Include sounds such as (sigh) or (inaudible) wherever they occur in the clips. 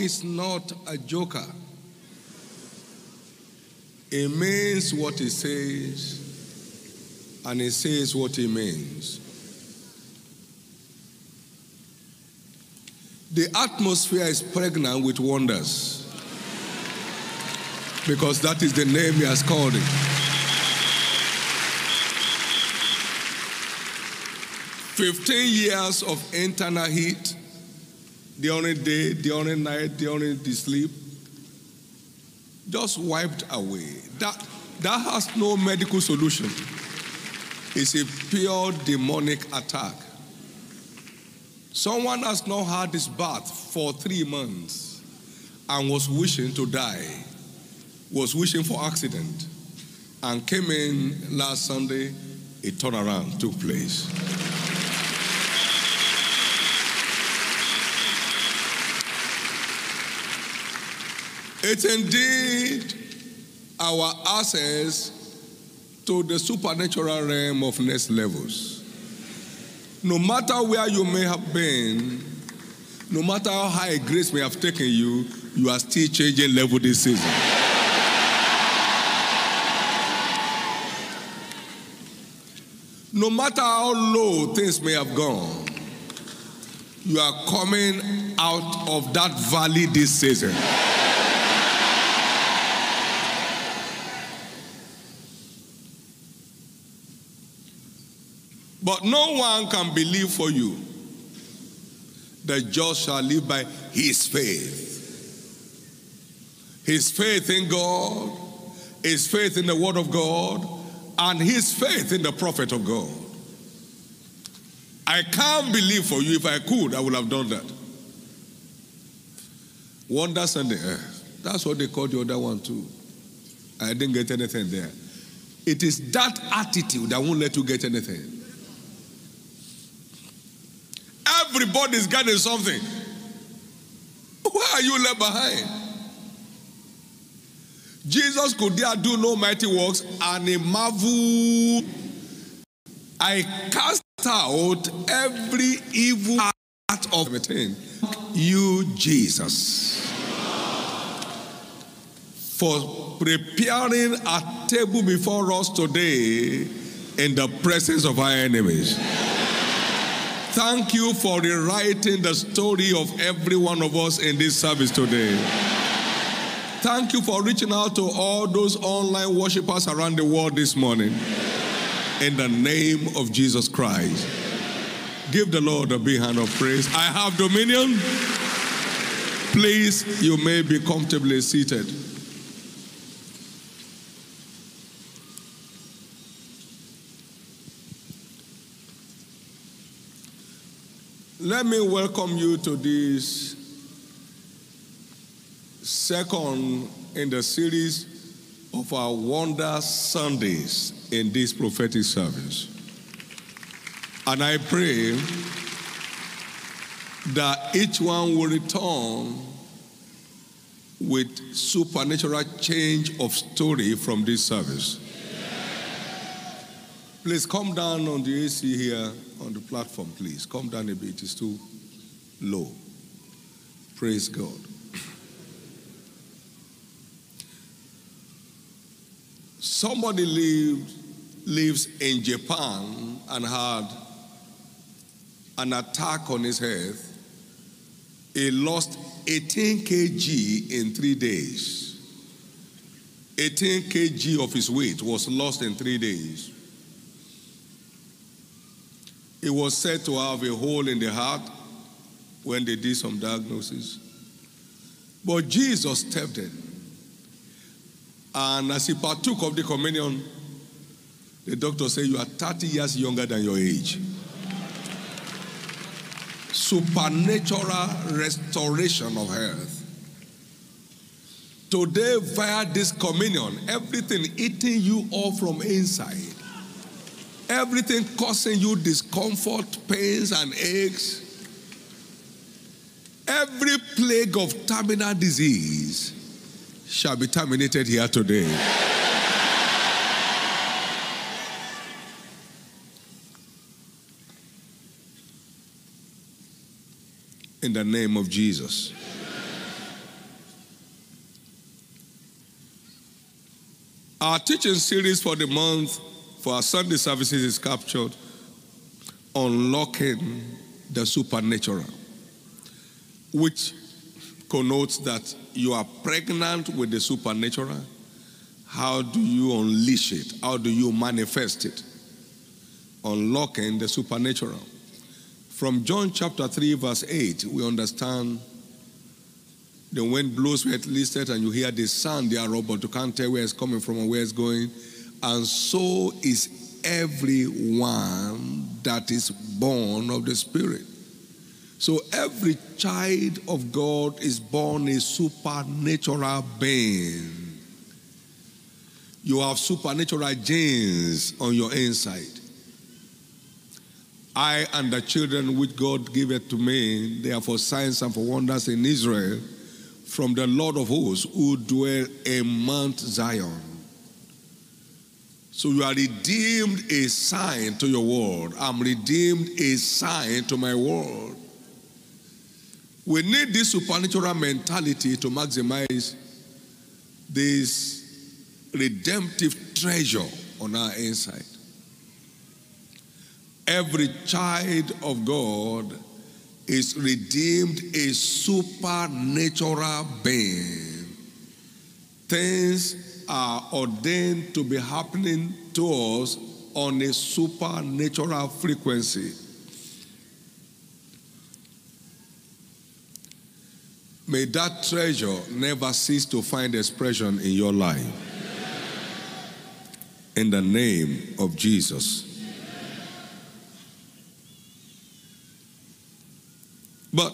Is not a joker. He means what he says, and he says what he means. The atmosphere is pregnant with wonders because that is the name he has called it. Fifteen years of internal heat, during day, during night, during the sleep, just wiped away. That, that has no medical solution. It's a pure demonic attack. Someone has not had his bath for three months and was wishing to die, was wishing for accident, and came in last Sunday, a turnaround took place. It's indeed our access to the supernatural realm of next levels. No matter where you may have been, no matter how high grace may have taken you, you are still changing level this season. No matter how low things may have gone, you are coming out of that valley this season. But no one can believe for you. The just shall live by his faith. His faith in God, his faith in the Word of God, and his faith in the prophet of God. I can't believe for you. If I could, I would have done that. Wonders on the earth. That's what they called the other one too. I didn't get anything there. It is that attitude that won't let you get anything. Everybody's getting something. Why are you left behind? Jesus could there do no mighty works, and a marvel. I cast out every evil heart of. You, Jesus, for preparing a table before us today in the presence of our enemies. Thank you for rewriting the story of every one of us in this service today. Thank you for reaching out to all those online worshipers around the world this morning. In the name of Jesus Christ. Give the Lord a big hand of praise. I have dominion. Please, you may be comfortably seated. Let me welcome you to this second in the series of our Wonder Sundays in this prophetic service. And I pray that each one will return with supernatural change of story from this service. Please come down on the AC here on the platform, please. Come down a bit, it's too low. Praise God. Somebody lived, lives in Japan and had an attack on his head. He lost 18 kg in three days. 18 kg of his weight was lost in three days. He was said to have a hole in the heart when they did some diagnosis. But Jesus stepped in. And as he partook of the communion, the doctor said, You are 30 years younger than your age. Supernatural restoration of health. Today, via this communion, everything eating you off from inside, everything causing you discomfort, pains, and aches, every plague of terminal disease shall be terminated here today. In the name of Jesus. Our teaching series for the month for our Sunday services is captured Unlocking the Supernatural, which connotes that you are pregnant with the supernatural. How do you unleash it? How do you manifest it? Unlocking the supernatural. From John chapter 3, verse 8, we understand the wind blows where it listed, and you hear the sound thereof, but you can't tell where it's coming from and where it's going. And so is everyone that is born of the Spirit. So every child of God is born a supernatural being. You have supernatural genes on your inside. I and the children which God giveth to me, they are for signs and for wonders in Israel from the Lord of hosts who dwell in Mount Zion. So you are redeemed a sign to your world. I'm redeemed a sign to my world. We need this supernatural mentality to maximize this redemptive treasure on our inside. Every child of God is redeemed a supernatural being. Things are ordained to be happening to us on a supernatural frequency. May that treasure never cease to find expression in your life. In the name of Jesus. But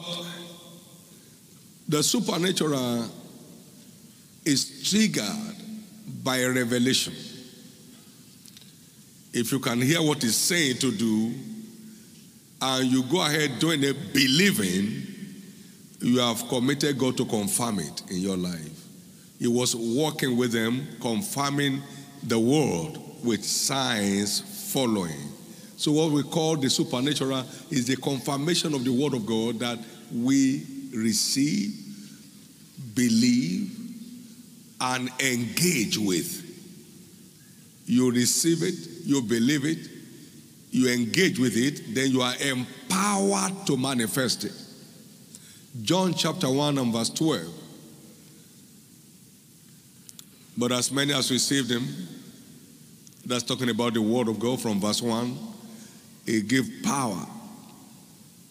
the supernatural is triggered by revelation. If you can hear what he's saying to do, and you go ahead doing it believing, you have committed God to confirm it in your life. He was walking with them, confirming the word with signs following. So, what we call the supernatural is the confirmation of the word of God that we receive, believe, and engage with. You receive it, you believe it, you engage with it, then you are empowered to manifest it. John chapter 1 and verse 12. But as many as received him, that's talking about the word of God from verse 1, he gave power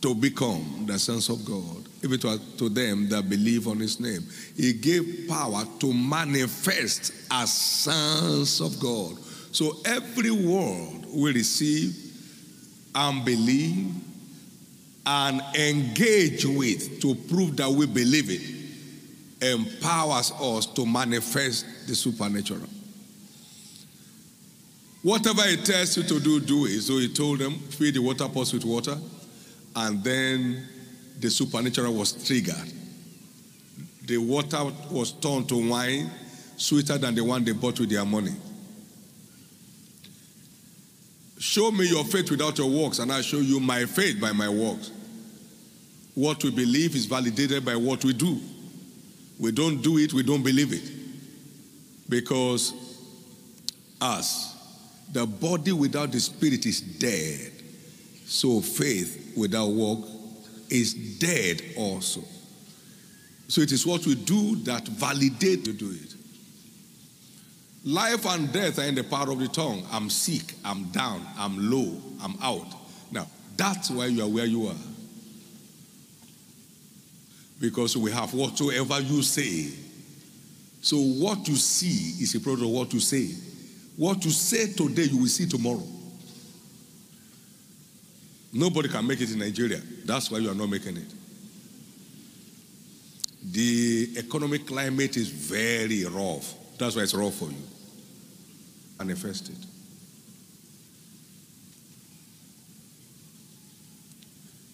to become the sons of God, even to, to them that believe on his name. He gave power to manifest as sons of God. So every word we receive and believe and engage with to prove that we believe it empowers us to manifest the supernatural. Whatever he tells you to do, do it. So he told them, feed the water pots with water, and then the supernatural was triggered. The water was turned to wine, sweeter than the one they bought with their money. Show me your faith without your works, and I show you my faith by my works. What we believe is validated by what we do. We don't do it, we don't believe it. Because us, the body without the spirit is dead. So faith without work is dead also. So it is what we do that validate to do it. Life and death are in the power of the tongue. I'm sick, I'm down, I'm low, I'm out. Now, that's why you are where you are. Because we have whatsoever you say. So what you see is a product of what you say. What you say today, you will see tomorrow. Nobody can make it in Nigeria. That's why you are not making it. The economic climate is very rough. That's why it's rough for you. Manifest it.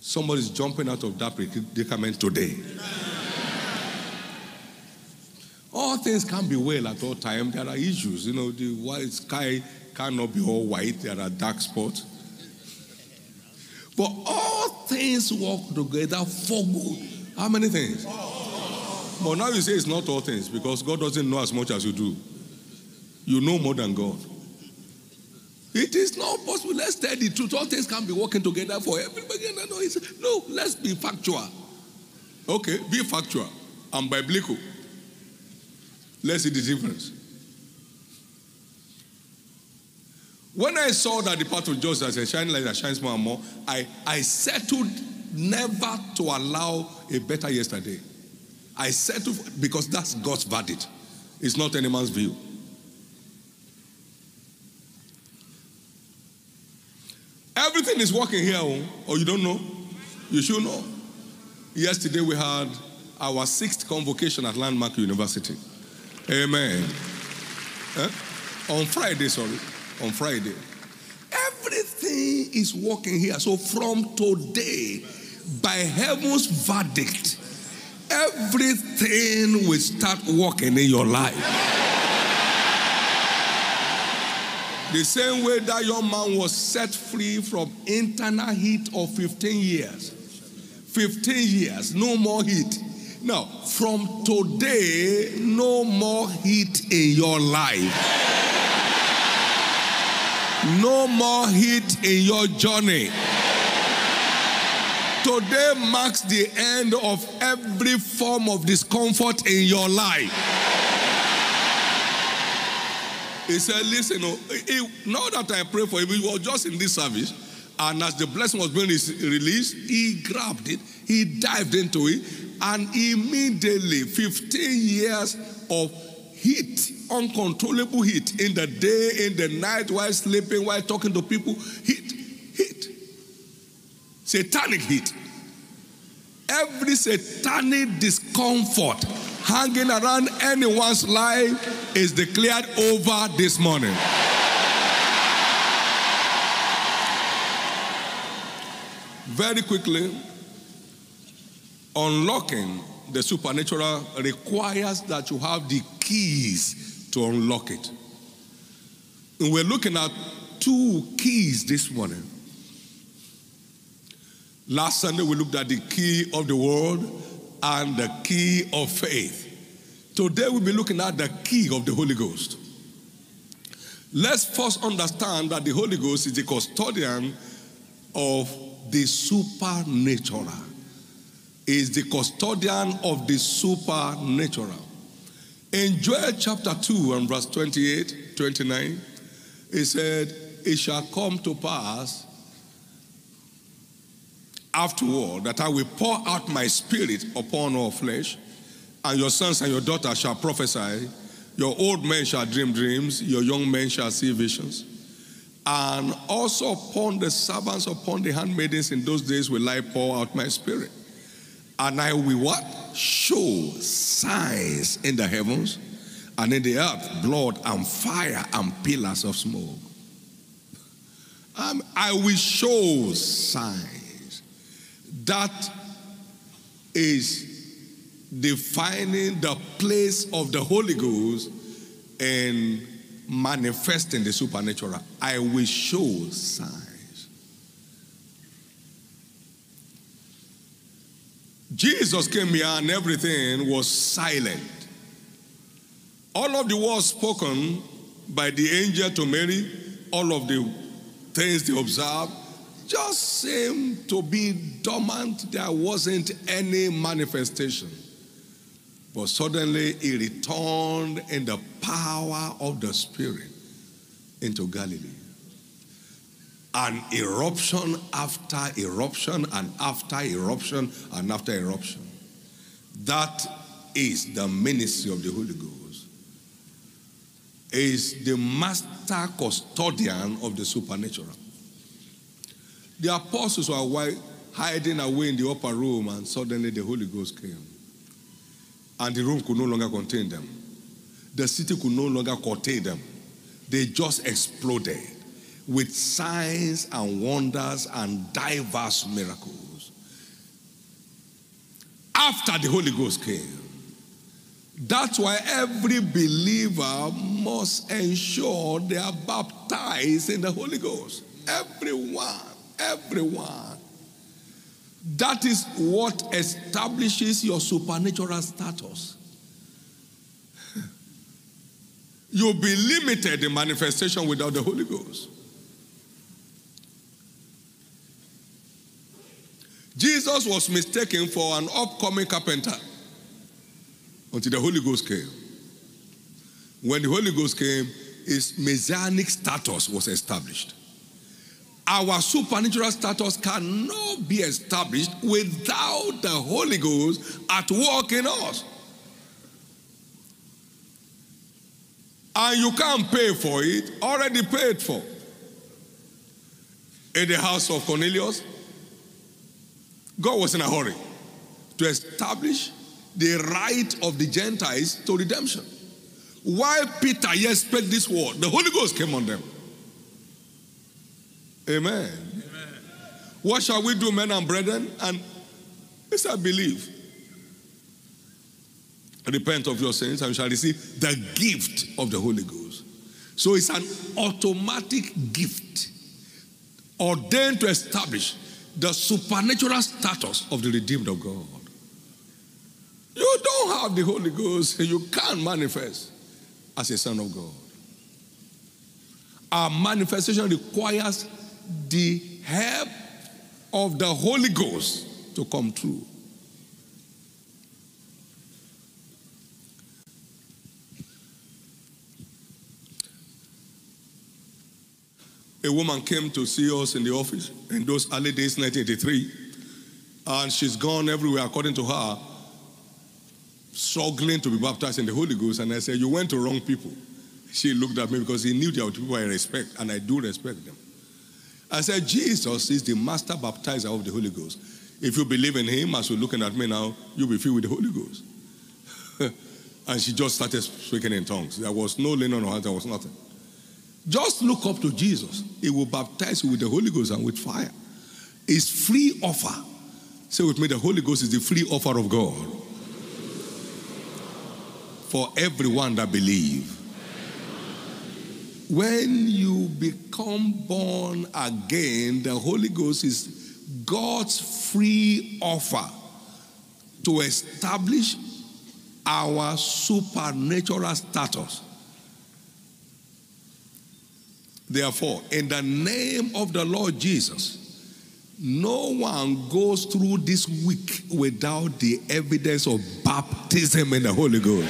Somebody's jumping out of that predicament today. All things can't be well at all times. There are issues. You know, the white sky cannot be all white. There are dark spots. But all things work together for good. How many things? But now you say it's not all things because God doesn't know as much as you do. You know more than God. It is not possible. Let's tell the truth. All things can be working together for everybody. No, no, let's be factual. Okay, be factual and biblical. Let's see the difference. When I saw that the path of justice a shining light that shines more and more, I, I settled never to allow a better yesterday. I settled because that's God's verdict. It's not any man's view. Everything is working here, oh, or you don't know? You should know. Yesterday we had our sixth convocation at Landmark University. Amen. Eh? On Friday, sorry. On Friday. Everything is working here. So from today, by heaven's verdict, everything will start working in your life. The same way that young man was set free from internal heat of 15 years. 15 years, no more heat. Now, from today, no more heat in your life. No more heat in your journey. Today marks the end of every form of discomfort in your life. He said, Listen, oh, now that I pray for him, he was just in this service. And as the blessing was being released, he grabbed it, he dived into it, and immediately 15 years of heat, uncontrollable heat in the day, in the night, while sleeping, while talking to people, heat, heat, satanic heat. Every satanic discomfort hanging around anyone's life is declared over this morning. Very quickly, unlocking the supernatural requires that you have the keys to unlock it. And we're looking at two keys this morning. Last Sunday, we looked at the key of the world and the key of faith. Today we'll be looking at the key of the Holy Ghost. Let's first understand that the Holy Ghost is the custodian of the supernatural. Is the custodian of the supernatural. In Joel chapter 2 and verse 28, 29, it said, It shall come to pass afterward that I will pour out my spirit upon all flesh, and your sons and your daughters shall prophesy, your old men shall dream dreams, your young men shall see visions. And also upon the servants, upon the handmaidens in those days will I pour out my spirit. And I will what? Show signs in the heavens and in the earth, blood and fire and pillars of smoke. Um, I will show signs that is defining the place of the Holy Ghost and manifesting the supernatural. I will show signs. Jesus came here and everything was silent. All of the words spoken by the angel to Mary, all of the things they observed, just seemed to be dormant. There wasn't any manifestation. But suddenly he returned in the power of the Spirit into Galilee. An eruption after eruption and after eruption and after eruption. That is the ministry of the Holy Ghost. Is the master custodian of the supernatural. The apostles were hiding away in the upper room, and suddenly the Holy Ghost came. And the room could no longer contain them. The city could no longer contain them. They just exploded with signs and wonders and diverse miracles. After the Holy Ghost came, that's why every believer must ensure they are baptized in the Holy Ghost. Everyone. Everyone. That is what establishes your supernatural status. (laughs) You'll be limited in manifestation without the Holy Ghost. Jesus was mistaken for an upcoming carpenter until the Holy Ghost came. When the Holy Ghost came, his messianic status was established. Our supernatural status cannot be established without the Holy Ghost at work in us. And you can't pay for it, already paid for. In the house of Cornelius, God was in a hurry to establish the right of the Gentiles to redemption. While Peter yet spoke this word, the Holy Ghost came on them. Amen. Amen. What shall we do, men and brethren? And he said, believe. Repent of your sins and you shall receive the gift of the Holy Ghost. So it's an automatic gift ordained to establish the supernatural status of the redeemed of God. You don't have the Holy Ghost, you can't manifest as a son of God. Our manifestation requires the help of the Holy Ghost to come true. A woman came to see us in the office in those early days, 1983, and she's gone everywhere according to her struggling to be baptized in the Holy Ghost. And I said, You went to wrong people. She looked at me because he knew there were people I respect, and I do respect them. I said, Jesus is the master baptizer of the Holy Ghost. If you believe in him, as you're looking at me now, you'll be filled with the Holy Ghost. (laughs) and she just started speaking in tongues. There was no laying on her there was nothing. Just look up to Jesus. He will baptize you with the Holy Ghost and with fire. It's free offer. Say with me, the Holy Ghost is the free offer of God for everyone that believe. When you become born again, the Holy Ghost is God's free offer to establish our supernatural status. Therefore, in the name of the Lord Jesus, no one goes through this week without the evidence of baptism in the Holy Ghost.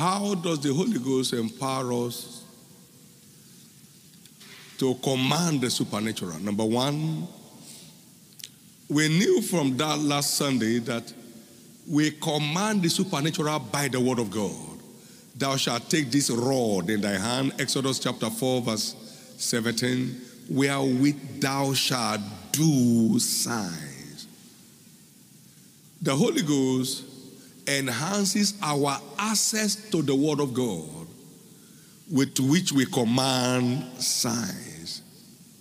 How does the Holy Ghost empower us to command the supernatural. Number one, we knew from that last Sunday that we command the supernatural by the word of God. Thou shalt take this rod in thy hand, Exodus chapter 4, verse 17, wherewith thou shalt do signs. The Holy Ghost enhances our access to the word of God with which we command signs.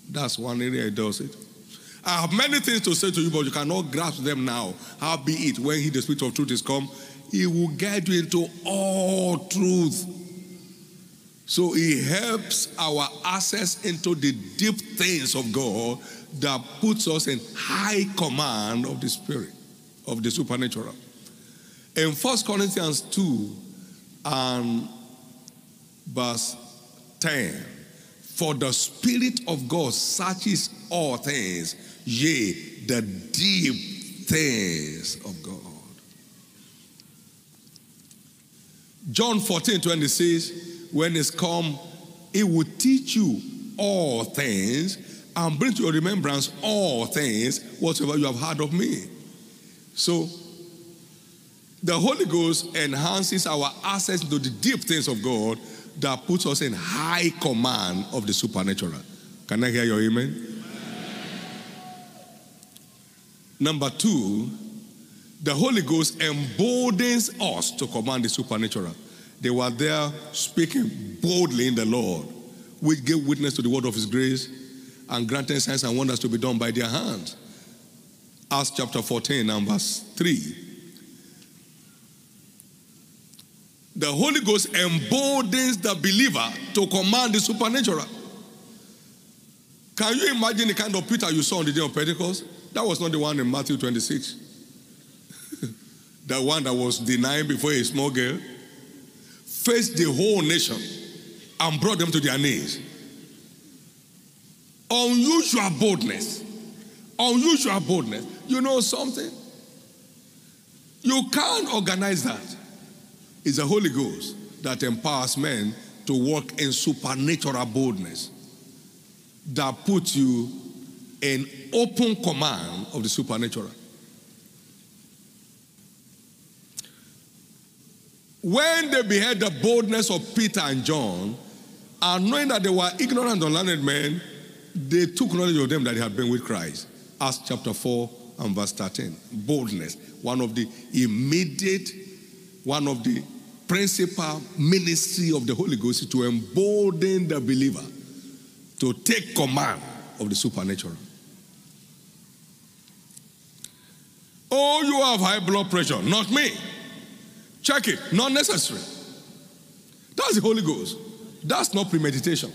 That's one area it does it. I have many things to say to you, but you cannot grasp them now. How be it when he, the Spirit of truth, is come, he will guide you into all truth. So he helps our access into the deep things of God that puts us in high command of the Spirit, of the supernatural. In 1 Corinthians 2 and verse 10, for the Spirit of God searches all things, yea, the deep things of God. John 14 20 says, When it's come, it will teach you all things and bring to your remembrance all things whatsoever you have heard of me. So, the Holy Ghost enhances our access to the deep things of God that puts us in high command of the supernatural. Can I hear your amen? amen? Number two, the Holy Ghost emboldens us to command the supernatural. They were there speaking boldly in the Lord, which gave witness to the word of his grace, and granting signs and wonders to be done by their hands. Acts chapter 14 and verse 3. The Holy Ghost emboldens the believer to command the supernatural. Can you imagine the kind of Peter you saw on the day of Pentecost? That was not the one in Matthew 26. (laughs) the one that was denied before a small girl faced the whole nation and brought them to their knees. Unusual boldness. Unusual boldness. You know something? You can't organize that. It's the Holy Ghost that empowers men to walk in supernatural boldness that puts you in open command of the supernatural. When they beheld the boldness of Peter and John, and knowing that they were ignorant and learned men, they took knowledge of them that they had been with Christ. Acts chapter 4 and verse 13. Boldness, one of the immediate, one of the principal ministry of the Holy Ghost is to embolden the believer to take command of the supernatural. Oh, you have high blood pressure, not me. Check it, not necessary. That's the Holy Ghost. That's not premeditation.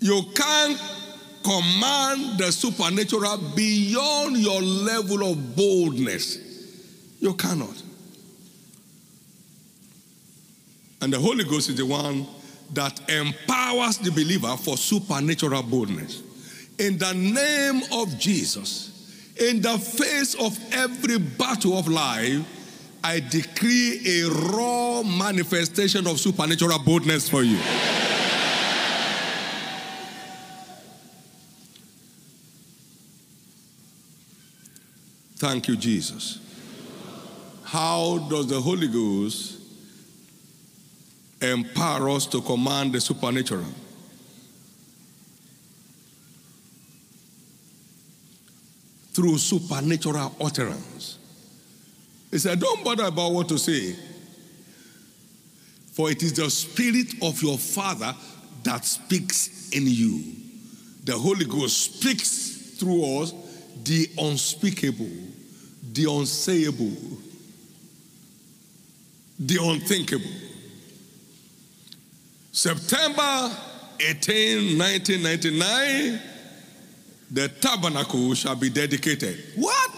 You can't command the supernatural beyond your level of boldness. You cannot. And the Holy Ghost is the one that empowers the believer for supernatural boldness. In the name of Jesus, in the face of every battle of life, I decree a raw manifestation of supernatural boldness for you. Thank you, Jesus. How does the Holy Ghost empower us to command the supernatural? Through supernatural utterance. He said, Don't bother about what to say, for it is the Spirit of your Father that speaks in you. The Holy Ghost speaks through us the unspeakable, the unsayable, the unthinkable. September 18, 1999, the tabernacle shall be dedicated. What?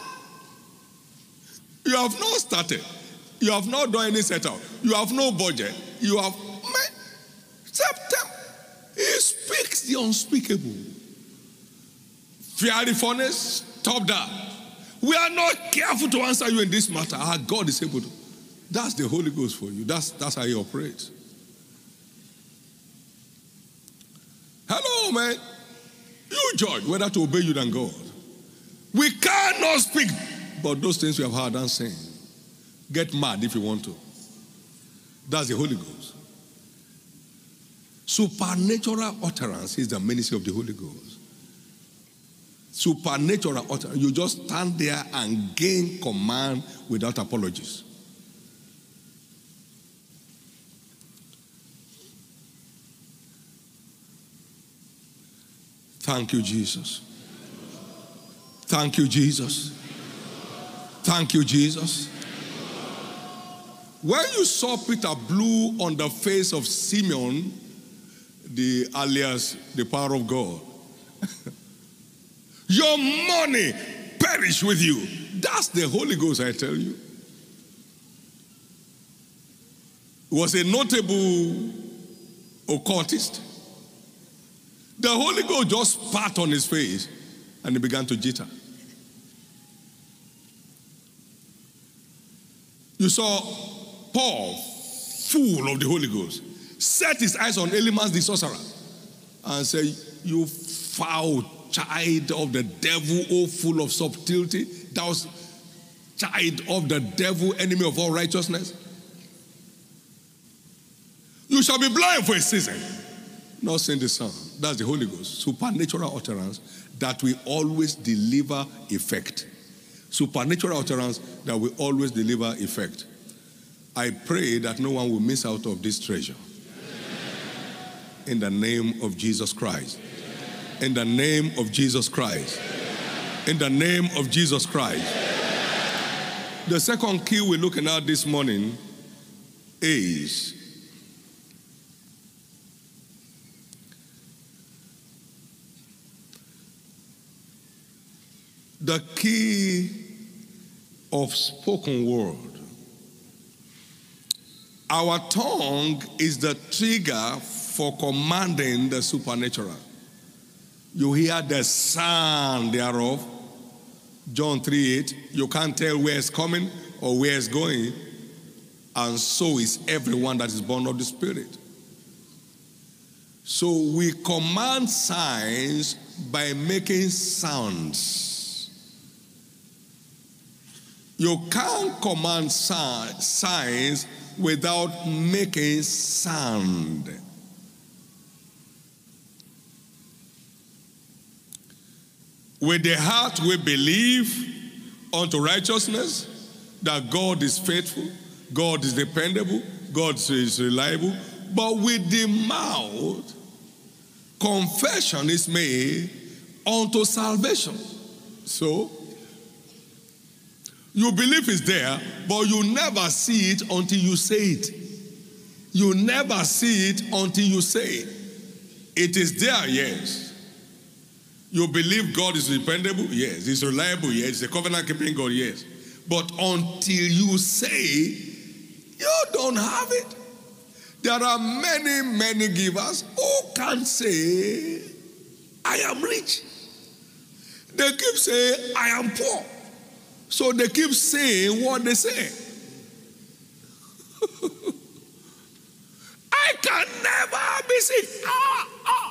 You have not started. You have not done any setup. You have no budget. You have. September. He speaks the unspeakable. Fiery furnace, stop that. We are not careful to answer you in this matter. Our God is able to. That's the Holy Ghost for you. That's, that's how He operates. Hello, man. You judge whether to obey you than God. We cannot speak, but those things we have heard and seen. Get mad if you want to. That's the Holy Ghost. Supernatural utterance is the ministry of the Holy Ghost. Supernatural utterance. You just stand there and gain command without apologies. Thank you, Jesus. Thank you, Jesus. Thank you, Jesus. When you saw Peter blew on the face of Simeon, the alias the power of God, (laughs) your money perish with you. That's the Holy Ghost, I tell you. Was a notable occultist. The Holy Ghost just spat on his face and he began to jitter. You saw Paul, full of the Holy Ghost, set his eyes on Elymas the sorcerer and said, You foul child of the devil, oh full of subtlety, thou child of the devil, enemy of all righteousness. You shall be blind for a season, not seeing the sun. That's the Holy Ghost. Supernatural utterance that will always deliver effect. Supernatural utterance that will always deliver effect. I pray that no one will miss out of this treasure. In the name of Jesus Christ. In the name of Jesus Christ. In the name of Jesus Christ. The second key we're looking at this morning is the key of spoken word. Our tongue is the trigger for commanding the supernatural. You hear the sound thereof. John 3 8. You can't tell where it's coming or where it's going. And so is everyone that is born of the Spirit. So we command signs by making sounds. You can't command signs without making sound. With the heart we believe unto righteousness that God is faithful, God is dependable, God is reliable, but with the mouth confession is made unto salvation. So you believe it's there, but you never see it until you say it. You never see it until you say it. It is there, yes. You believe God is dependable? Yes. He's reliable? Yes. He's a covenant keeping God? Yes. But until you say, you don't have it. There are many, many givers who can say, I am rich. They keep saying, I am poor. So they keep saying what they say. (laughs) I can never be ah, ah,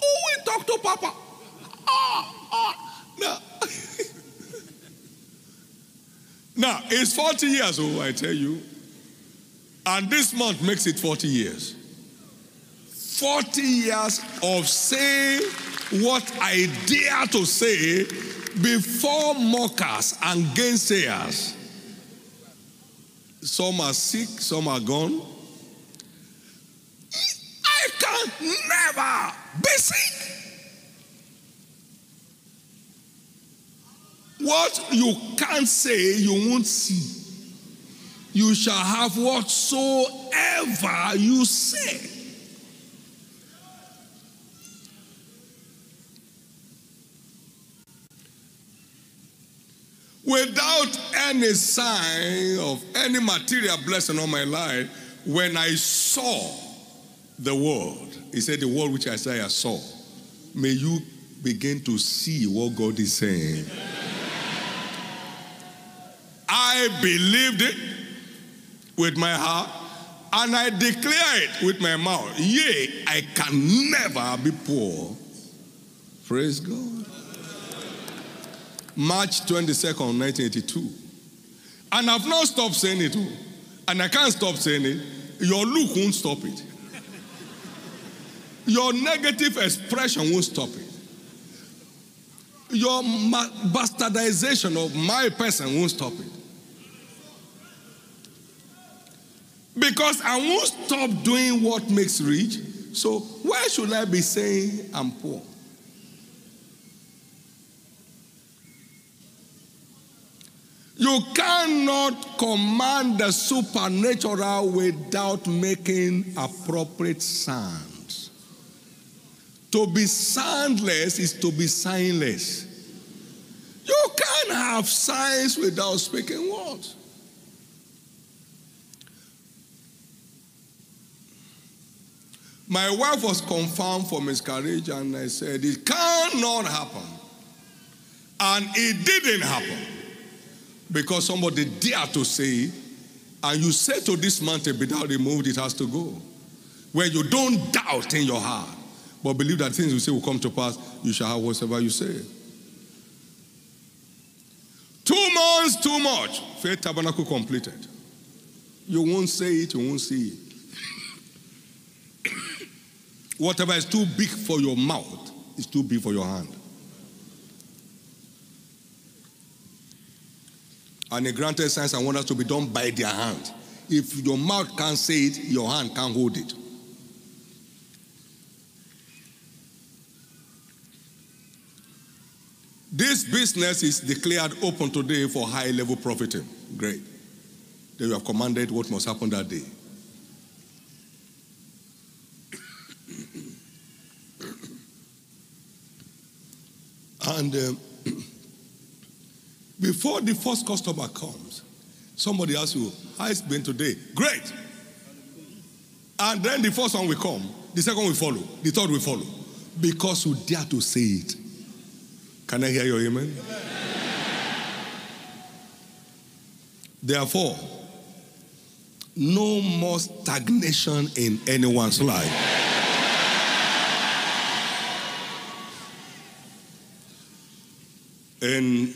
Who will talk to Papa? Ah, ah. Now, (laughs) it's 40 years old, I tell you. And this month makes it 40 years. 40 years of saying what I dare to say before mockers and gainsayers. Some are sick, some are gone. I can never be sick. What you can't say, you won't see. You shall have whatsoever you say. without any sign of any material blessing on my life, when I saw the world, he said, The world which Isaiah saw, may you begin to see what God is saying. I believed it with my heart and I declare it with my mouth. Yea, I can never be poor. Praise God. March 22nd, 1982. And I've not stopped saying it. Oh. And I can't stop saying it. Your look won't stop it. Your negative expression won't stop it. Your bastardization of my person won't stop it. Because I won't stop doing what makes rich. So why should I be saying I'm poor? You cannot command the supernatural without making appropriate sounds. To be soundless is to be signless. You can't have signs without speaking words. My wife was confirmed for miscarriage, and I said, It cannot happen. And it didn't happen because somebody dared to say, and you say to this mountain, be thou removed, it has to go. Where you don't doubt in your heart, but believe that things you say will come to pass, you shall have whatever you say. Two months, too much. Faith tabernacle completed. You won't say it, you won't see it. (coughs) Whatever is too big for your mouth is too big for your hand. And he granted signs and wonders to be done by their hand. If your mouth can't say it, your hand can't hold it. This business is declared open today for high level profiting. Great. Then you have commanded what must happen that day. (coughs) And um, (coughs) before the first customer comes, somebody asks you, How it's been today? Great. And then the first one will come, the second will follow, the third will follow. Because you dare to say it. Can I hear your amen? Therefore, no more stagnation in anyone's life. In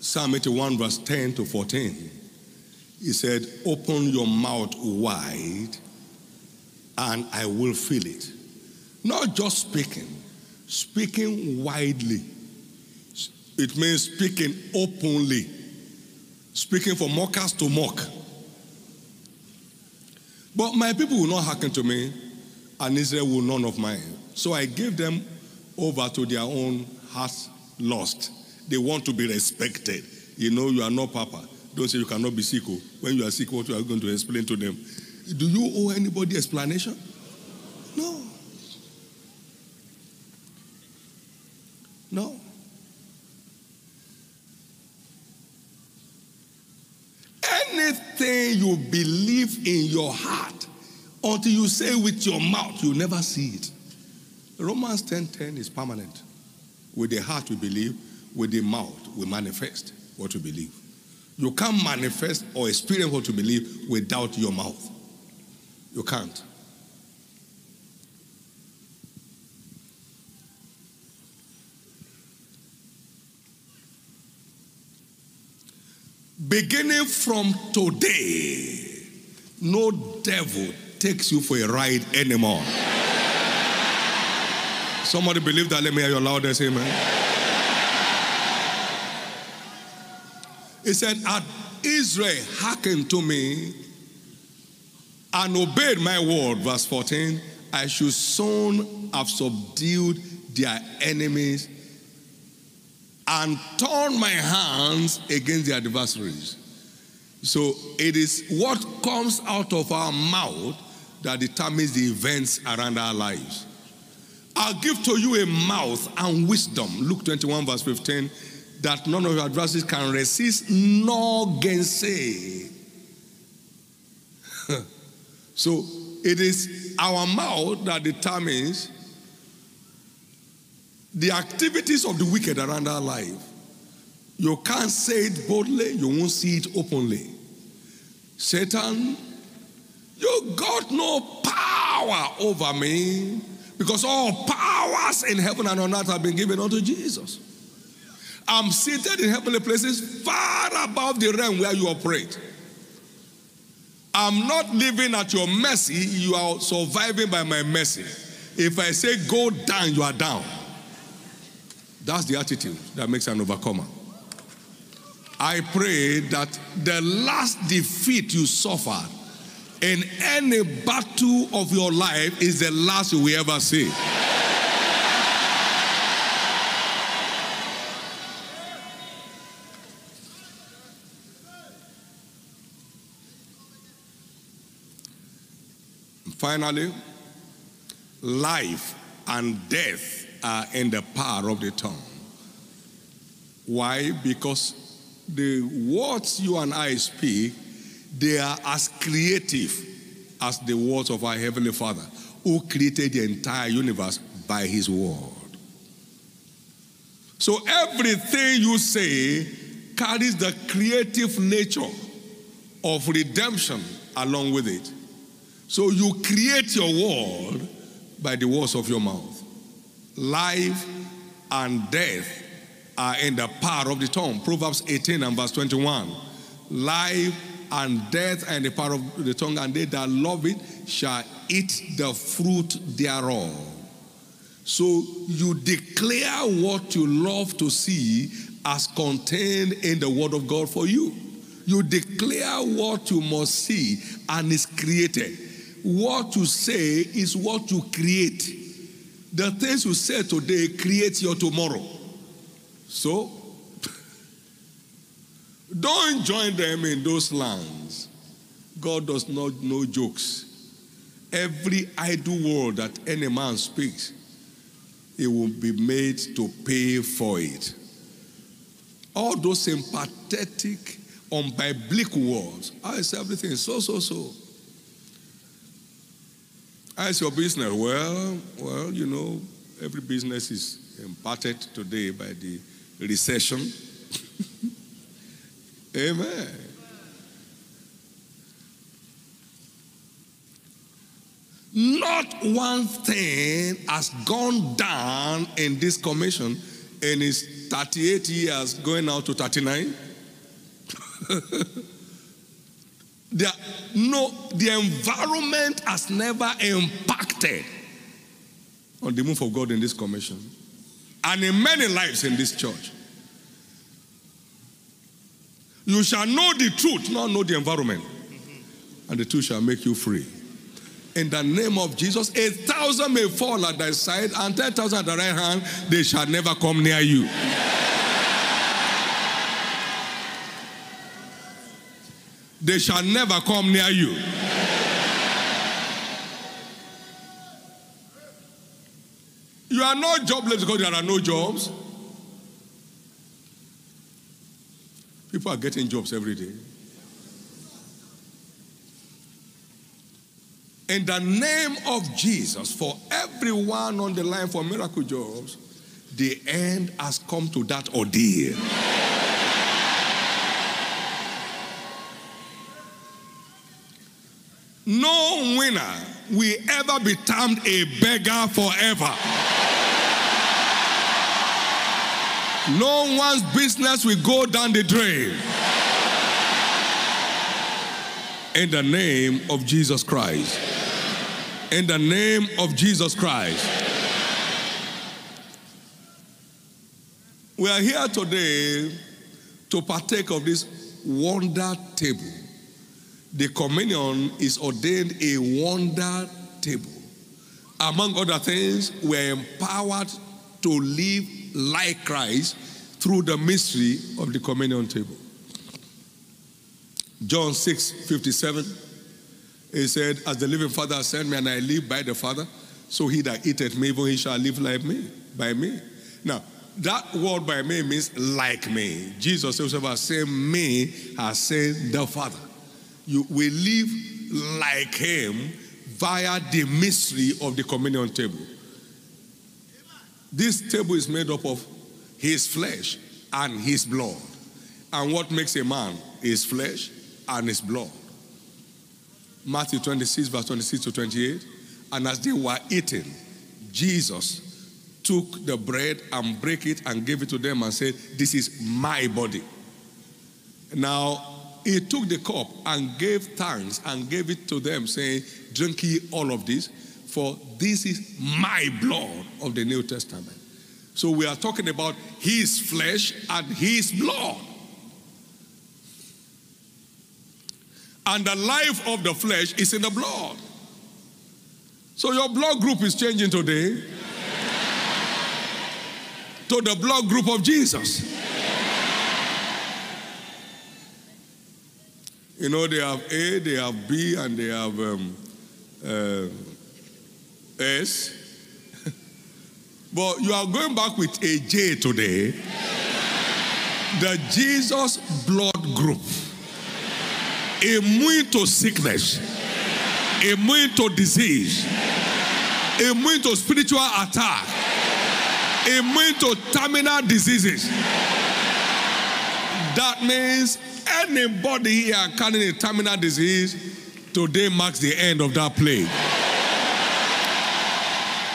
Psalm 81, verse 10 to 14, he said, Open your mouth wide and I will fill it. Not just speaking, speaking widely. It means speaking openly, speaking for mockers to mock. But my people will not hearken to me, and Israel will none of mine. So I gave them over to their own hearts lost. They want to be respected. You know, you are not Papa. Don't say you cannot be sick. Oh. When you are sick, what you are going to explain to them? Do you owe anybody explanation? No. No. Anything you believe in your heart, until you say with your mouth, you never see it. Romans 10:10 10, 10 is permanent. With the heart we believe, with the mouth we manifest what we believe. You can't manifest or experience what you believe without your mouth. You can't. Beginning from today, no devil takes you for a ride anymore. Somebody believe that? Let me hear your loudest amen. He said, "At Israel hearkened to me and obeyed my word, verse 14, I should soon have subdued their enemies and turn my hands against the adversaries. So it is what comes out of our mouth that determines the events around our lives. I'll give to you a mouth and wisdom, Luke 21, verse 15, that none of your adversaries can resist nor gainsay. (laughs) so it is our mouth that determines the activities of the wicked around our life. You can't say it boldly, you won't see it openly. Satan, you got no power over me because all powers in heaven and on earth have been given unto Jesus. I'm seated in heavenly places far above the realm where you operate. I'm not living at your mercy, you are surviving by my mercy. If I say go down, you are down. That's the attitude that makes an overcomer. I pray that the last defeat you suffered in any battle of your life is the last you will ever see. Finally, life and death are in the power of the tongue. Why? Because the words you and I speak, they are as creative as the words of our Heavenly Father, who created the entire universe by His word. So everything you say carries the creative nature of redemption along with it. So you create your world by the words of your mouth. Life and death are in the power of the tongue. Proverbs 18 and verse 21. Life and death and the power of the tongue, and they that love it shall eat the fruit thereof. So you declare what you love to see as contained in the Word of God for you. You declare what you must see and is created. What you say is what you create. The things you say today create your tomorrow. So, (laughs) don't join them in those lands. God does not know jokes. Every idle word that any man speaks, he will be made to pay for it. All those sympathetic, unbiblical words. Ah, I say everything so, so, so. How's your business? Well, well, you know, every business is impacted today by the recession. (laughs) Amen. Not one thing has gone down in this commission in his 38 years, going out to 39. (laughs) the, no, the environment has never impacted on the move of God in this commission and in many lives in this church. You shall know the truth, not know the environment, and the truth shall make you free in the name of Jesus. A thousand may fall at thy side and ten thousand at thy right hand, they shall never come near you. They shall never come near you. You are not jobless because there are no jobs. People are getting jobs every day. In the name of Jesus, for everyone on the line for miracle jobs, the end has come to that ordeal. No winner will ever be termed a beggar forever. No one's business will go down the drain. In the name of Jesus Christ. In the name of Jesus Christ. We are here today to partake of this wonder table. The communion is ordained a wonder table. Among other things, we are empowered to live like Christ through the mystery of the communion table. John 6 57, he said, As the living Father sent me, and I live by the Father, so he that eateth me, even he shall live like me, by me. Now, that word by me means like me. Jesus himself has said, Me has said the Father. You will live like him via the mystery of the communion table. This table is made up of his flesh and his blood. And what makes a man is flesh and his blood. Matthew 26, verse 26 to 28. And as they were eating, Jesus took the bread and break it and gave it to them and said, This is my body. Now, he took the cup and gave thanks and gave it to them, saying, Drink ye all of this, for this is my blood of the New Testament. So we are talking about his flesh and his blood. And the life of the flesh is in the blood. So your blood group is changing today to the blood group of Jesus. You know, they have A, they have B, and they have um, uh, S. (laughs) but you are going back with a J today. The Jesus blood group. Immune to sickness, immune to disease, immune to spiritual attack, immune to terminal diseases. That means anybody here carrying a terminal disease, today marks the end of that plague.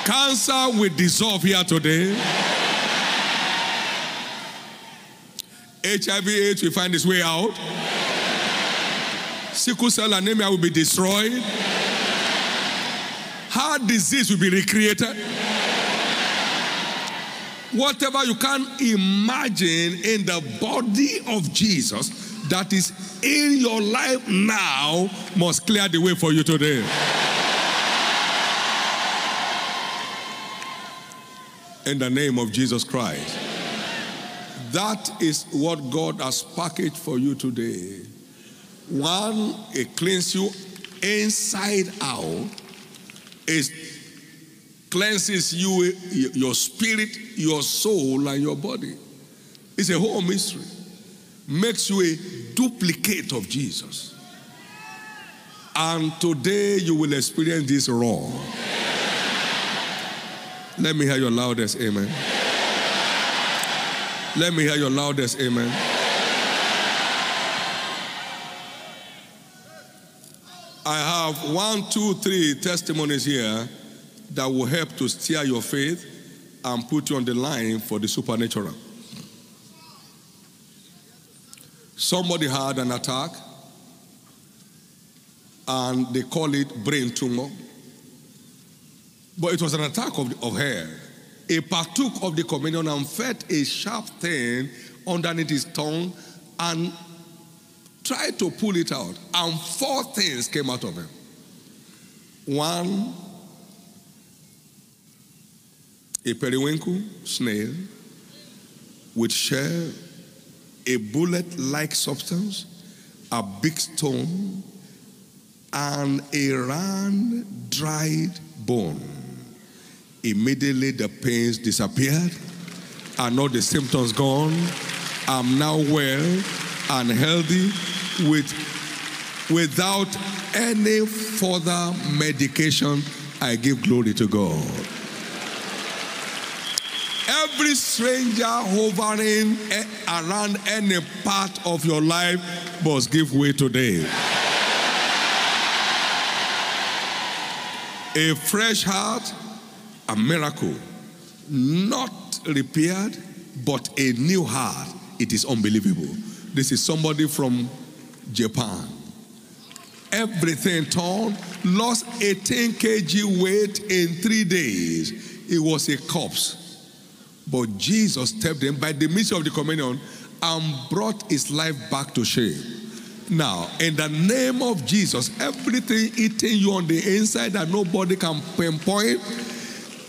Cancer will dissolve here today. HIV AIDS will find its way out. Sickle cell anemia will be destroyed. Heart disease will be recreated. Whatever you can imagine in the body of Jesus that is in your life now must clear the way for you today. In the name of Jesus Christ. That is what God has packaged for you today. One, it cleans you inside out. It cleanses you, your spirit, your soul, and your body. It's a whole mystery. Makes you a duplicate of Jesus. And today you will experience this raw. Let me hear your loudest amen. Let me hear your loudest amen. I have one, two, three testimonies here that will help to steer your faith and put you on the line for the supernatural. Somebody had an attack and they call it brain tumor. But it was an attack of, of hair he partook of the communion and felt a sharp thing underneath his tongue and tried to pull it out. And four things came out of him. One, a periwinkle snail with shell, a bullet like substance, a big stone, and a round dried bone. Immediately the pains disappeared and all the symptoms gone. I'm now well and healthy with without any further medication. I give glory to God. Every stranger hovering around any part of your life must give way today. A fresh heart a miracle, not repaired, but a new heart. It is unbelievable. This is somebody from Japan. Everything torn, lost 18 kg weight in three days. It was a corpse. But Jesus stepped in by the mercy of the communion and brought his life back to shape. Now, in the name of Jesus, everything eating you on the inside that nobody can pinpoint,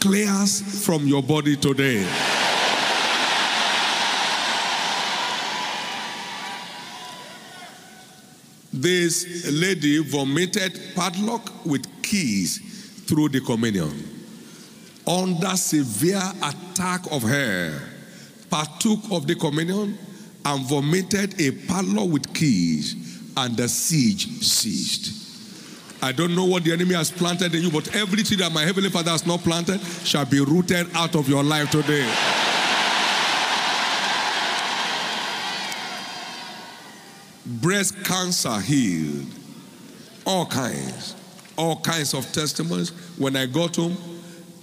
clears from your body today. This lady vomited padlock with keys through the communion. Under severe attack of hair, partook of the communion and vomited a padlock with keys, and the siege ceased. I don't know what the enemy has planted in you, but everything that my heavenly Father has not planted shall be rooted out of your life today. Breast cancer healed. All kinds. All kinds of testimonies. When I got home,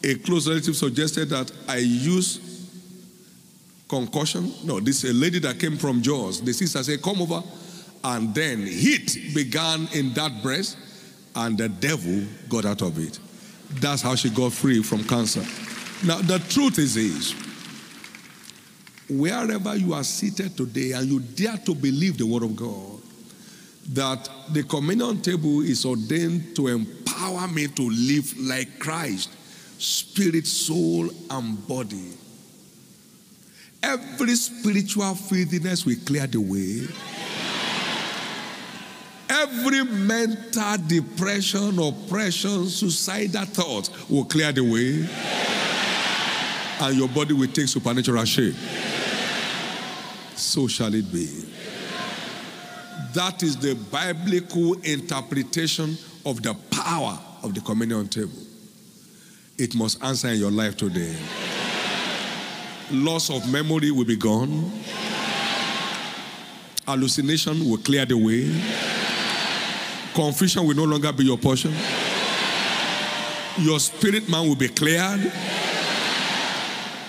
a close relative suggested that I use concussion. No, this is a lady that came from Jos. The sister said, Come over. And then heat began in that breast and the devil got out of it. That's how she got free from cancer. Now, the truth is this wherever you are seated today and you dare to believe the word of God, that the communion table is ordained to empower me to live like Christ, spirit, soul, and body. Every spiritual filthiness will clear the way Every mental depression, oppression, suicidal thoughts will clear the way. And your body will take supernatural shape. So shall it be. That is the biblical interpretation of the power of the communion table. It must answer in your life today. Loss of memory will be gone. Hallucination will clear the way Confusion will no longer be your portion. Your spirit man will be cleared.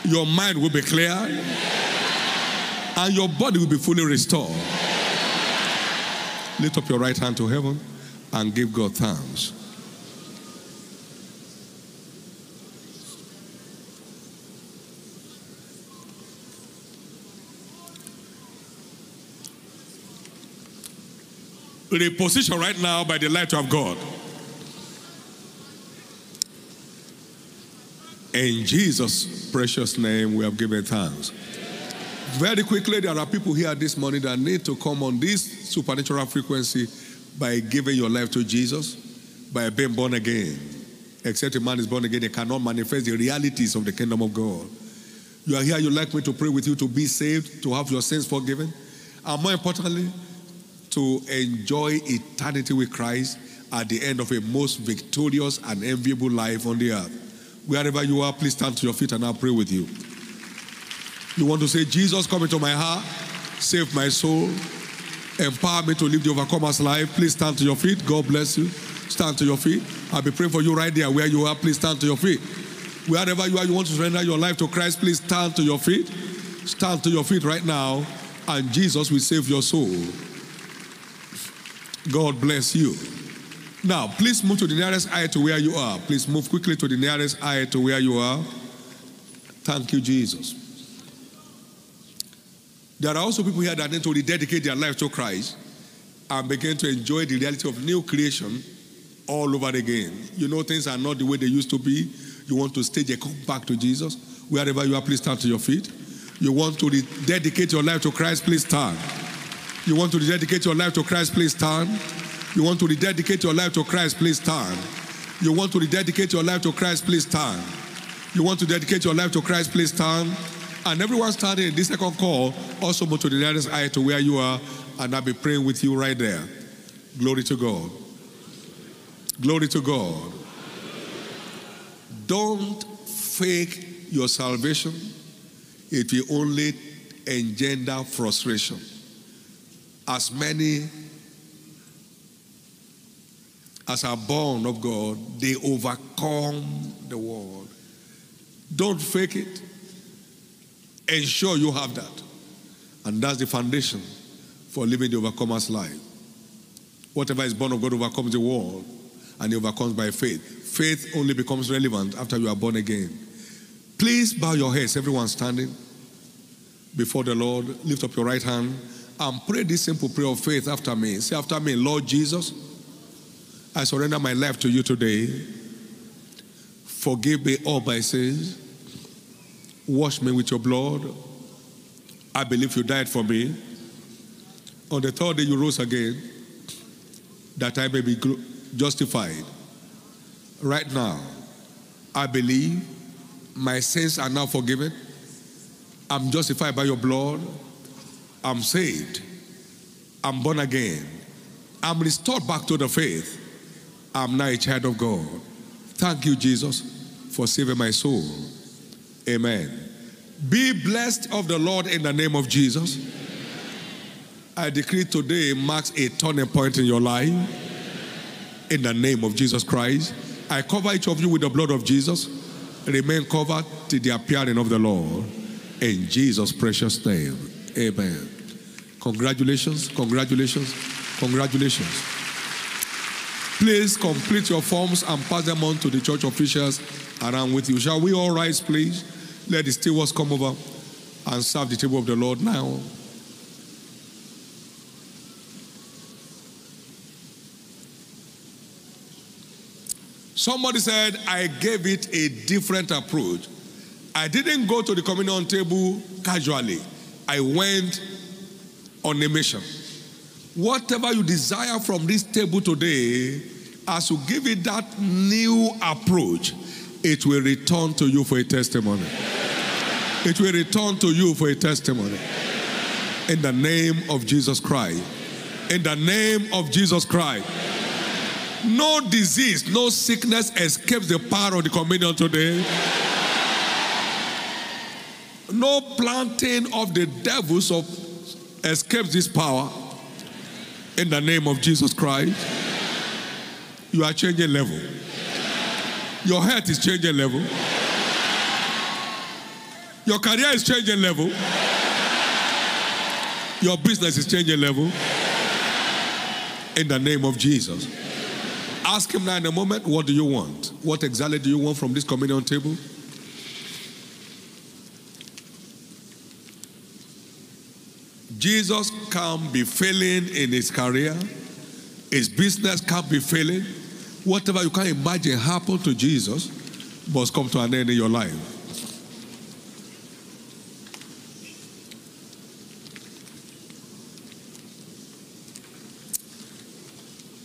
Your mind will be cleared. And your body will be fully restored. Lift up your right hand to heaven and give God thanks. Reposition right now by the light of God. In Jesus' precious name, we have given thanks. Very quickly, there are people here this morning that need to come on this supernatural frequency by giving your life to Jesus, by being born again. Except a man is born again, he cannot manifest the realities of the kingdom of God. You are here, you like me to pray with you to be saved, to have your sins forgiven, and more importantly, to enjoy eternity with Christ at the end of a most victorious and enviable life on the earth. Wherever you are, please stand to your feet and I'll pray with you. You want to say, Jesus, come into my heart, save my soul, empower me to live the overcomer's life. Please stand to your feet. God bless you. Stand to your feet. I'll be praying for you right there where you are. Please stand to your feet. Wherever you are, you want to surrender your life to Christ, please stand to your feet. Stand to your feet right now, and Jesus will save your soul. God bless you. Now, please move to the nearest eye to where you are. Please move quickly to the nearest eye to where you are. Thank you, Jesus. There are also people here that need to rededicate their life to Christ and begin to enjoy the reality of new creation all over again. You know, things are not the way they used to be. You want to stage a come back to Jesus. Wherever you are, please stand to your feet. You want to rededicate your life to Christ, please stand. You want to rededicate your life to Christ, please stand. You want to rededicate your life to Christ, please stand. You want to rededicate your life to Christ, please stand. You want to dedicate your life to Christ, please stand. And everyone standing in this second call, also move to the nearest eye to where you are, and I'll be praying with you right there. Glory to God. Glory to God. Don't fake your salvation, it will only engender frustration. As many as are born of God, they overcome the world. Don't fake it. Ensure you have that. And that's the foundation for living the overcomer's life. Whatever is born of God overcomes the world, and he overcomes by faith. Faith only becomes relevant after you are born again. Please bow your heads, everyone standing before the Lord. Lift up your right hand and pray this simple prayer of faith after me. Say after me, Lord Jesus, I surrender my life to you today. Forgive me all my sins. Wash me with your blood. I believe you died for me. On the third day, you rose again, that I may be justified. Right now, I believe my sins are now forgiven. I'm justified by your blood. I'm saved. I'm born again. I'm restored back to the faith. I'm now a child of God. Thank you, Jesus, for saving my soul. Amen. Be blessed of the Lord in the name of Jesus. I decree today marks a turning point in your life. In the name of Jesus Christ. I cover each of you with the blood of Jesus. Remain covered till the appearing of the Lord. In Jesus' precious name. Amen. Congratulations, congratulations, congratulations. Please complete your forms and pass them on to the church officials around with you. Shall we all rise, please? Let the stewards come over and serve the table of the Lord now. Somebody said, I gave it a different approach. I didn't go to the communion table casually, I went on a mission. Whatever you desire from this table today, as you give it that new approach, it will return to you for a testimony. It will return to you for a testimony. In the name of Jesus Christ. In the name of Jesus Christ. No disease, no sickness escapes the power of the communion today. No planting of the devils of escapes this power. In the name of Jesus Christ. You are changing level. Your health is changing level. Your career is changing level. Your business is changing level. In the name of Jesus. Ask him now in a moment, what do you want? What exactly do you want from this communion table? Jesus can be failing in his career. His business can't be failing. Whatever you can imagine happen to Jesus must come to an end in your life.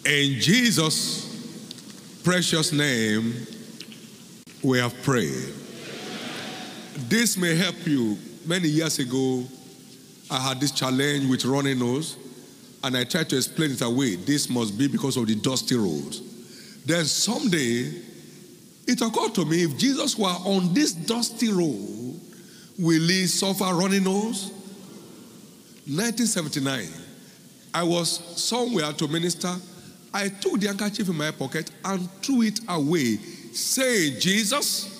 In Jesus' precious name, we have prayed. This may help you. Many years ago, I had this challenge with running nose, and I tried to explain it away. This must be because of the dusty roads. Then someday, it occurred to me if Jesus were on this dusty road, will he suffer running nose? 1979, I was somewhere to minister. I took the handkerchief in my pocket and threw it away, saying, Jesus,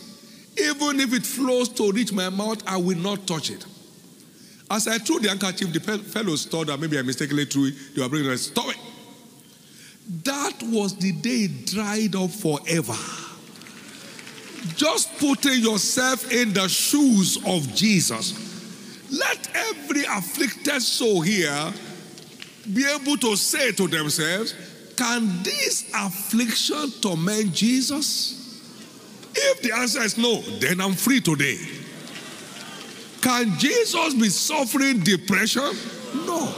even if it flows to reach my mouth, I will not touch it. As I threw the handkerchief, the fellows thought that maybe I mistakenly threw it. They were bringing it. Stop it. That was the day it dried up forever. Just putting yourself in the shoes of Jesus. Let every afflicted soul here be able to say to themselves, Can this affliction torment Jesus? If the answer is no, then I'm free today. Can Jesus be suffering depression? No.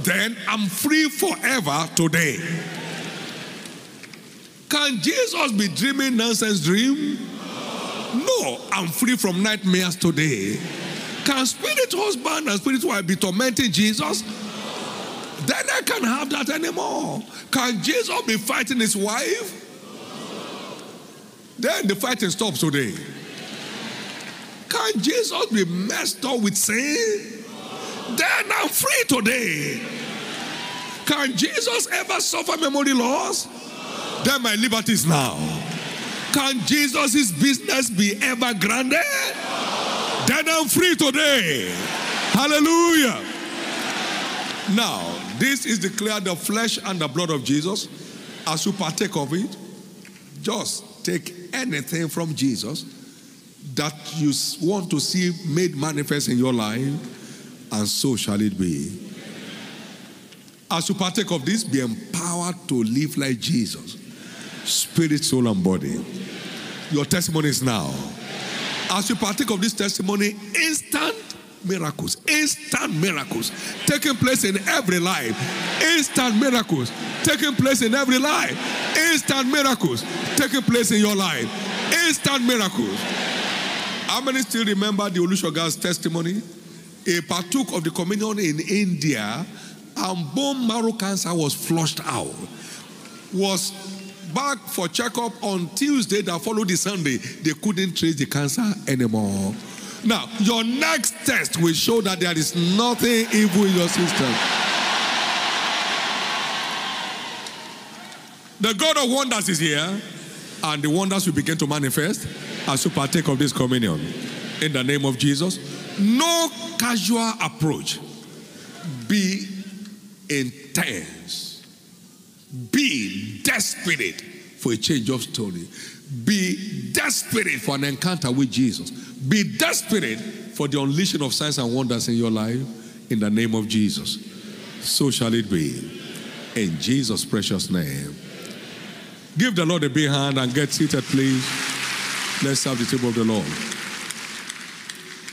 Then I'm free forever today. Can Jesus be dreaming nonsense dream? No, I'm free from nightmares today. Can spirit husband and spirit wife be tormenting Jesus? Then I can't have that anymore. Can Jesus be fighting his wife? Then the fighting stops today. Can Jesus be messed up with sin? Then I'm free today. Can Jesus ever suffer memory loss? Then my liberty is now. Can Jesus' business be ever granted? Then I'm free today. Hallelujah. Now, this is declared the flesh and the blood of Jesus. As you partake of it, just take anything from Jesus that you want to see made manifest in your life, and so shall it be. As you partake of this, be empowered to live like Jesus, spirit, soul, and body. Your testimony is now. As you partake of this testimony, instant miracles, instant miracles taking place in every life, instant miracles taking place in every life, instant miracles taking place in your life, instant miracles. How many still remember the Olusoga's testimony? He partook of the communion in India and bone marrow cancer was flushed out. Was back for checkup on Tuesday that followed the Sunday. They couldn't trace the cancer anymore. Now, your next test will show that there is nothing evil in your system. The God of wonders is here, and the wonders will begin to manifest as you partake of this communion. In the name of Jesus, no casual approach. Be intense. Be desperate for a change of story. Be desperate for an encounter with Jesus. Be desperate for the unleashing of signs and wonders in your life in the name of Jesus. So shall it be. In Jesus' precious name. Give the Lord a big hand and get seated, please. Let's have the table of the Lord.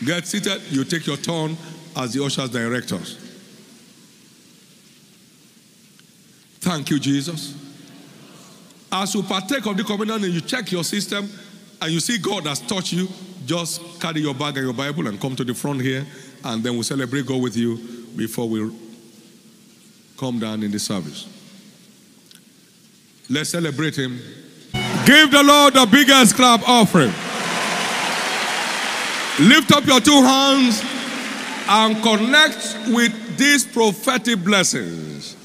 Get seated. You take your turn as the ushers directors. Thank you, Jesus. As you partake of the communion and you check your system and you see God has touched you, just carry your bag and your Bible and come to the front here, and then we'll celebrate God with you before we come down in the service. Let's celebrate Him. Give the Lord the biggest clap offering. Lift up your two hands and connect with these prophetic blessings.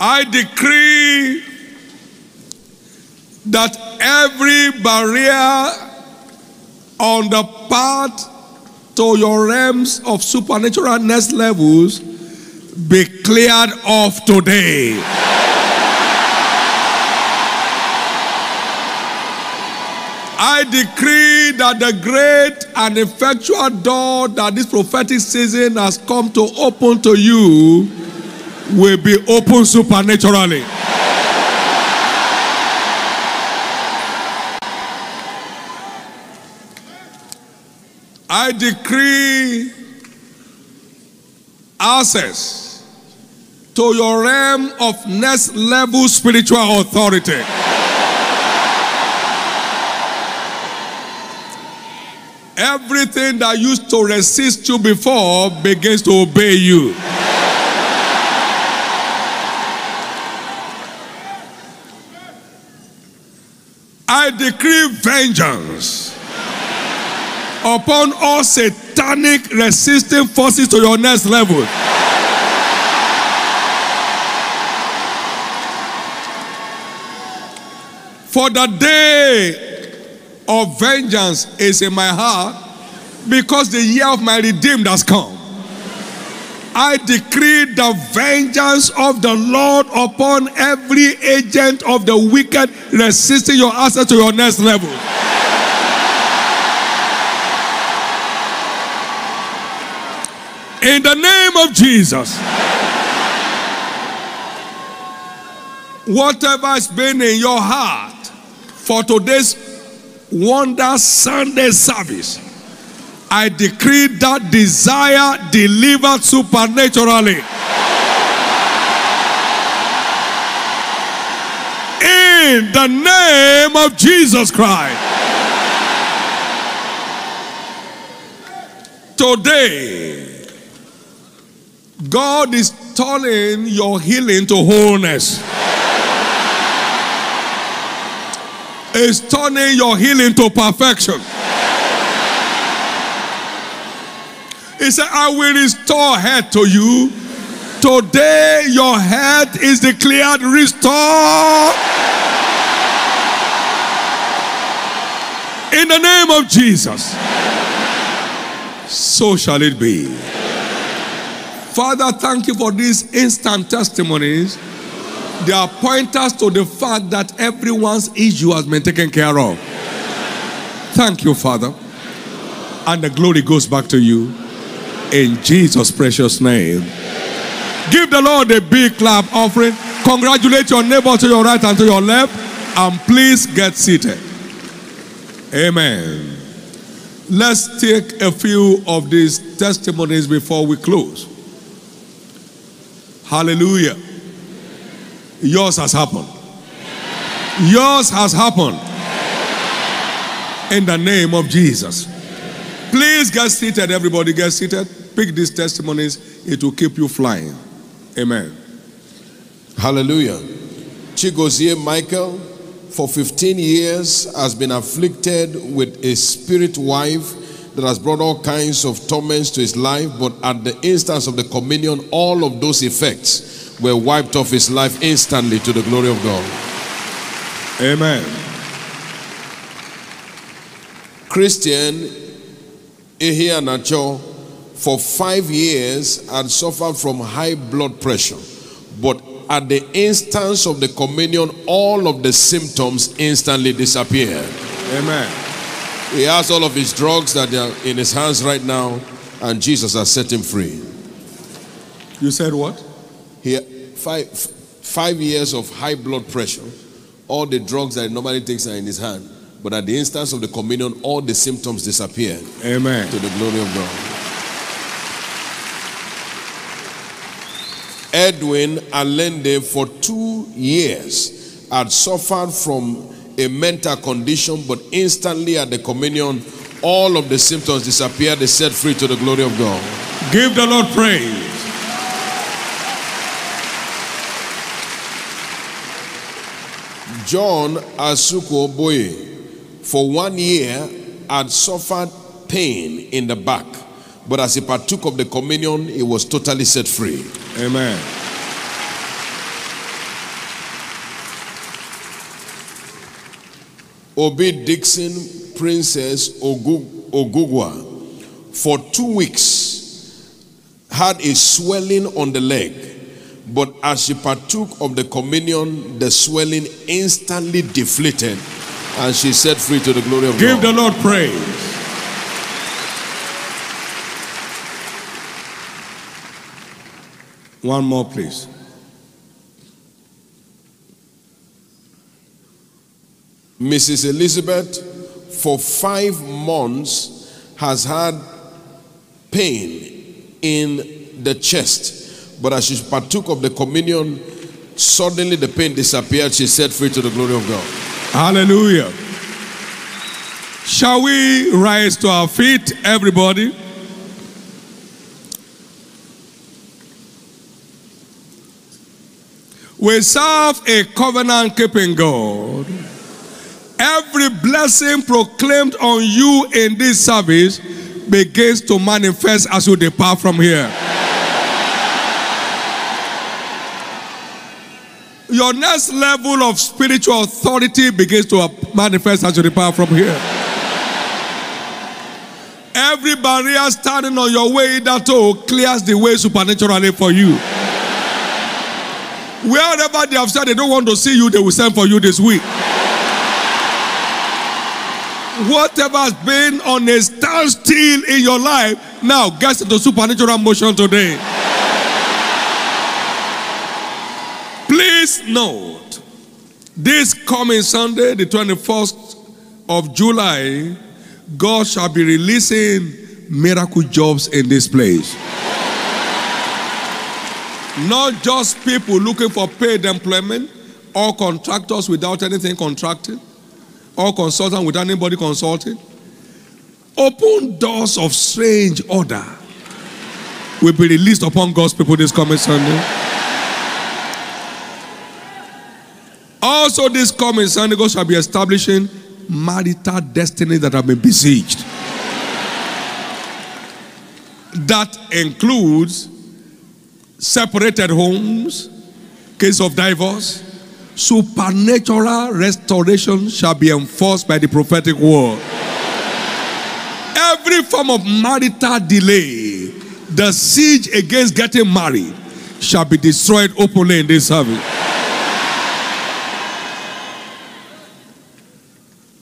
I decree that every barrier on the path to your realms of supernatural next levels be cleared off today. I decree that the great and effectual door that this prophetic season has come to open to you will be opened supernaturally. I decree access to your realm of next level spiritual authority. Everything that used to resist you before begins to obey you. I decree vengeance upon all satanic resisting forces to your next level. For the day of vengeance is in my heart because the year of my redeemed has come. I decree the vengeance of the Lord upon every agent of the wicked resisting your access to your next level. In the name of Jesus. Whatever has been in your heart for today's Wonder Sunday service, I decree that desire delivered supernaturally. In the name of Jesus Christ. Today, God is turning your healing to wholeness. Is turning your healing to perfection. He said, I will restore health to you. Today, your health is declared restored. In the name of Jesus. So shall it be. Father, thank you for these instant testimonies. They are pointers to the fact that everyone's issue has been taken care of. Thank you, Father. And the glory goes back to you. In Jesus' precious name. Give the Lord a big clap offering. Congratulate your neighbor to your right and to your left. And please get seated. Amen. Let's take a few of these testimonies before we close. Hallelujah. Yours has happened. Yours has happened. In the name of Jesus. Please get seated, everybody. Get seated. Pick these testimonies, it will keep you flying. Amen. Hallelujah. Chigozie Michael, for 15 years, has been afflicted with a spirit wife that has brought all kinds of torments to his life, but at the instance of the communion, all of those effects were wiped off his life instantly to the glory of God. Amen. Christian Ehianacho, for five years, had suffered from high blood pressure, but at the instance of the communion, all of the symptoms instantly disappeared. Amen. He has all of his drugs that are in his hands right now, and Jesus has set him free. You said what? He five five years of high blood pressure, all the drugs that he normally takes are in his hand. But at the instance of the communion, all the symptoms disappeared Amen. to the glory of God. Edwin Allende, for two years, had suffered from a mental condition, but instantly at the communion, all of the symptoms disappeared. They set free to the glory of God. Give the Lord praise. John Asuko Boye, for one year, had suffered pain in the back, but as he partook of the communion, he was totally set free. Amen. Obi Dixon Princess Ogu- Ogugwa for two weeks had a swelling on the leg, but as she partook of the communion, the swelling instantly deflated and she set free to the glory of Give God. Give the Lord praise. One more, please. Mrs. Elizabeth, for five months, has had pain in the chest but as she partook of the communion, suddenly the pain disappeared. She set free to the glory of God. Hallelujah. Shall we rise to our feet, everybody? We serve a covenant keeping God. Every blessing proclaimed on you in this service begins to manifest as you depart from here. Your next level of spiritual authority begins to manifest as you depart from here. Every barrier standing on your way that clears the way supernaturally for you. Wherever they have said they don't want to see you, they will send for you this week. Whatever has been on a standstill in your life now gets into supernatural motion today. Please note, this coming Sunday, the 21st of July, God shall be releasing miracle jobs in this place. Not just people looking for paid employment, or contractors without anything contracted, or consultant without anybody consulting. Open doors of strange order will be released upon God's people this coming Sunday. Also, this coming Sunday, God shall be establishing marital destinies that have been besieged. That includes separated homes, case of divorce, supernatural restoration shall be enforced by the prophetic word. Every form of marital delay, the siege against getting married, shall be destroyed openly in this service.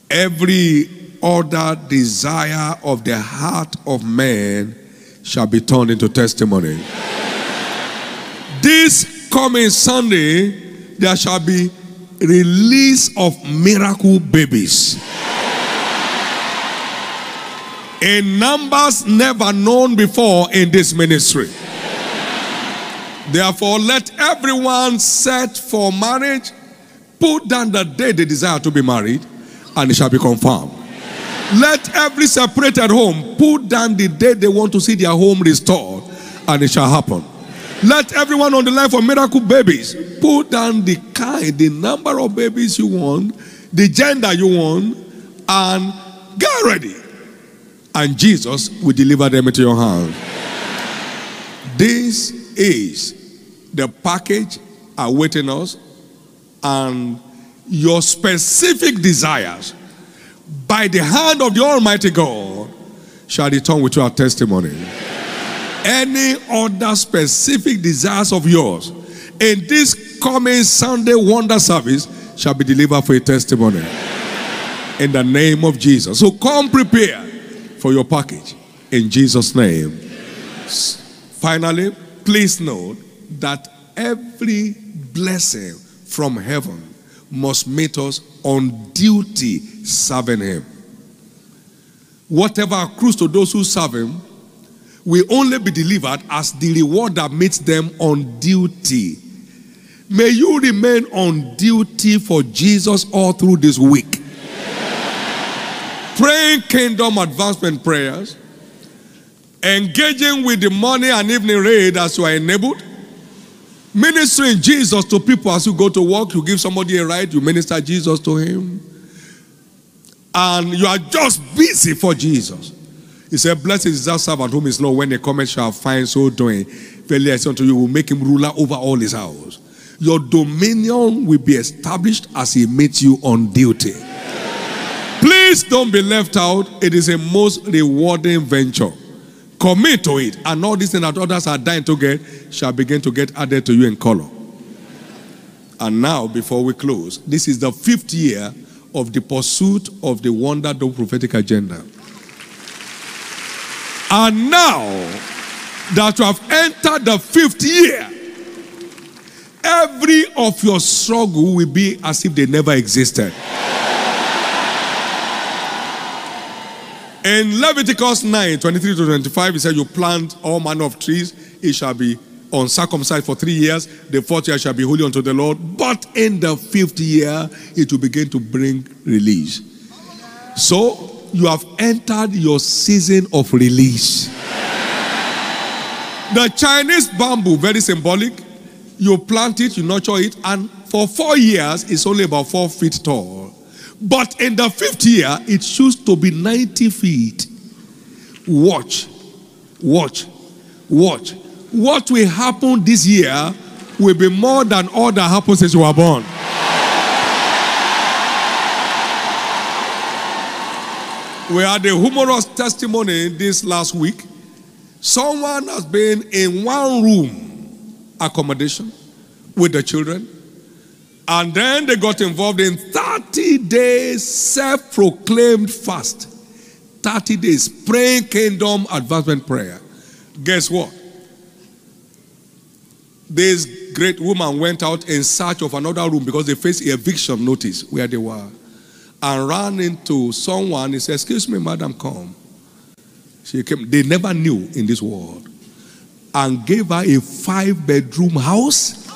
Every other desire of the heart of man shall be turned into testimony. This coming Sunday, there shall be release of miracle babies. In numbers never known before in this ministry. Therefore, let everyone set for marriage put down the day they desire to be married, and it shall be confirmed. Let every separated home put down the day they want to see their home restored, and it shall happen. Let everyone on the line for miracle babies put down the kind, the number of babies you want, the gender you want, and get ready. And Jesus will deliver them into your hands. This is the package awaiting us, and your specific desires by the hand of the Almighty God shall return with your testimony any other specific desires of yours in this coming Sunday wonder service shall be delivered for a testimony. In the name of Jesus. So come prepare for your package in Jesus' name. Finally, please note that every blessing from heaven must meet us on duty serving Him. Whatever accrues to those who serve Him will only be delivered as the reward that meets them on duty. May you remain on duty for Jesus all through this week. Praying kingdom advancement prayers, engaging with the morning and evening raid as you are enabled, ministering Jesus to people as you go to work, you give somebody a ride, you minister Jesus to him, and you are just busy for Jesus. He said, Blessed is that servant whom his Lord, when the comment shall find so doing, verily I say unto you, will make him ruler over all his house. Your dominion will be established as he meets you on duty. Please don't be left out. It is a most rewarding venture. Commit to it, and all these things that others are dying to get shall begin to get added to you in color. And now, before we close, this is the fifth year of the pursuit of the Wonder Dome prophetic agenda. And now that you have entered the fifth year, every of your struggle will be as if they never existed. In Leviticus 9 23 to 25, he said, You plant all manner of trees, it shall be uncircumcised for three years. The fourth year shall be holy unto the Lord. But in the fifth year, it will begin to bring release. So you have entered your season of release. The Chinese bamboo, very symbolic. You plant it, you nurture it, and for four years, it's only about four feet tall. But in the fifth year, it should to be 90 feet. Watch, watch, watch. What will happen this year will be more than all that happened since you were born. We had a humorous testimony this last week. Someone has been in one room accommodation with the children, and then they got involved in 30 days self proclaimed fast. 30 days praying kingdom advancement prayer. Guess what? This great woman went out in search of another room because they faced eviction notice where they were and ran into someone. He said, Excuse me, madam, come. She came, they never knew in this world, and gave her a five bedroom house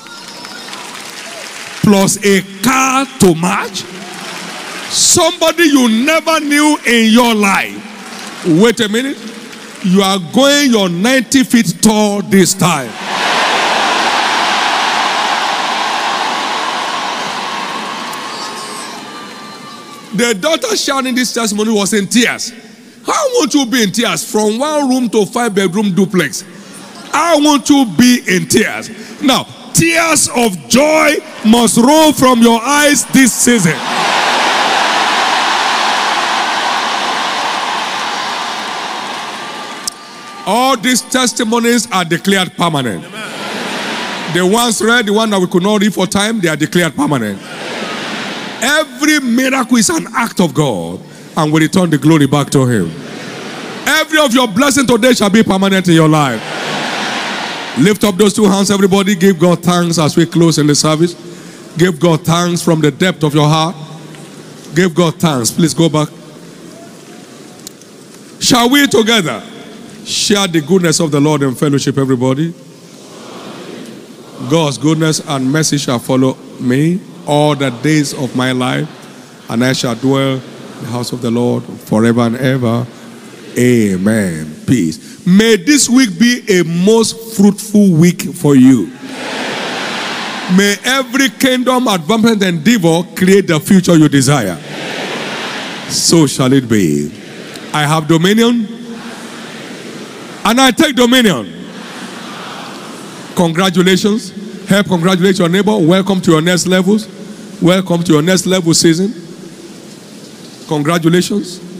plus a car to match. Somebody you never knew in your life. Wait a minute. You are going your 90 feet tall this time. The daughter shouting this testimony was in tears. How won't you be in tears from one room to five bedroom duplex? I want you be in tears. Now, tears of joy must roll from your eyes this season. All these testimonies are declared permanent. The ones read, the one that we could not read for time, they are declared permanent. Every miracle is an act of God, and we return the glory back to Him. Every of your blessing today shall be permanent in your life. Lift up those two hands, everybody. Give God thanks as we close in the service. Give God thanks from the depth of your heart. Give God thanks. Please go back. Shall we together share the goodness of the Lord in fellowship, everybody? God's goodness and mercy shall follow me all the days of my life, and I shall dwell in the house of the Lord forever and ever. Amen. Peace. May this week be a most fruitful week for you. May every kingdom advancement and endeavor create the future you desire. So shall it be. I have dominion and I take dominion. Congratulations. Help congratulate your neighbor. Welcome to your next levels. Welcome to your next level season. Congratulations.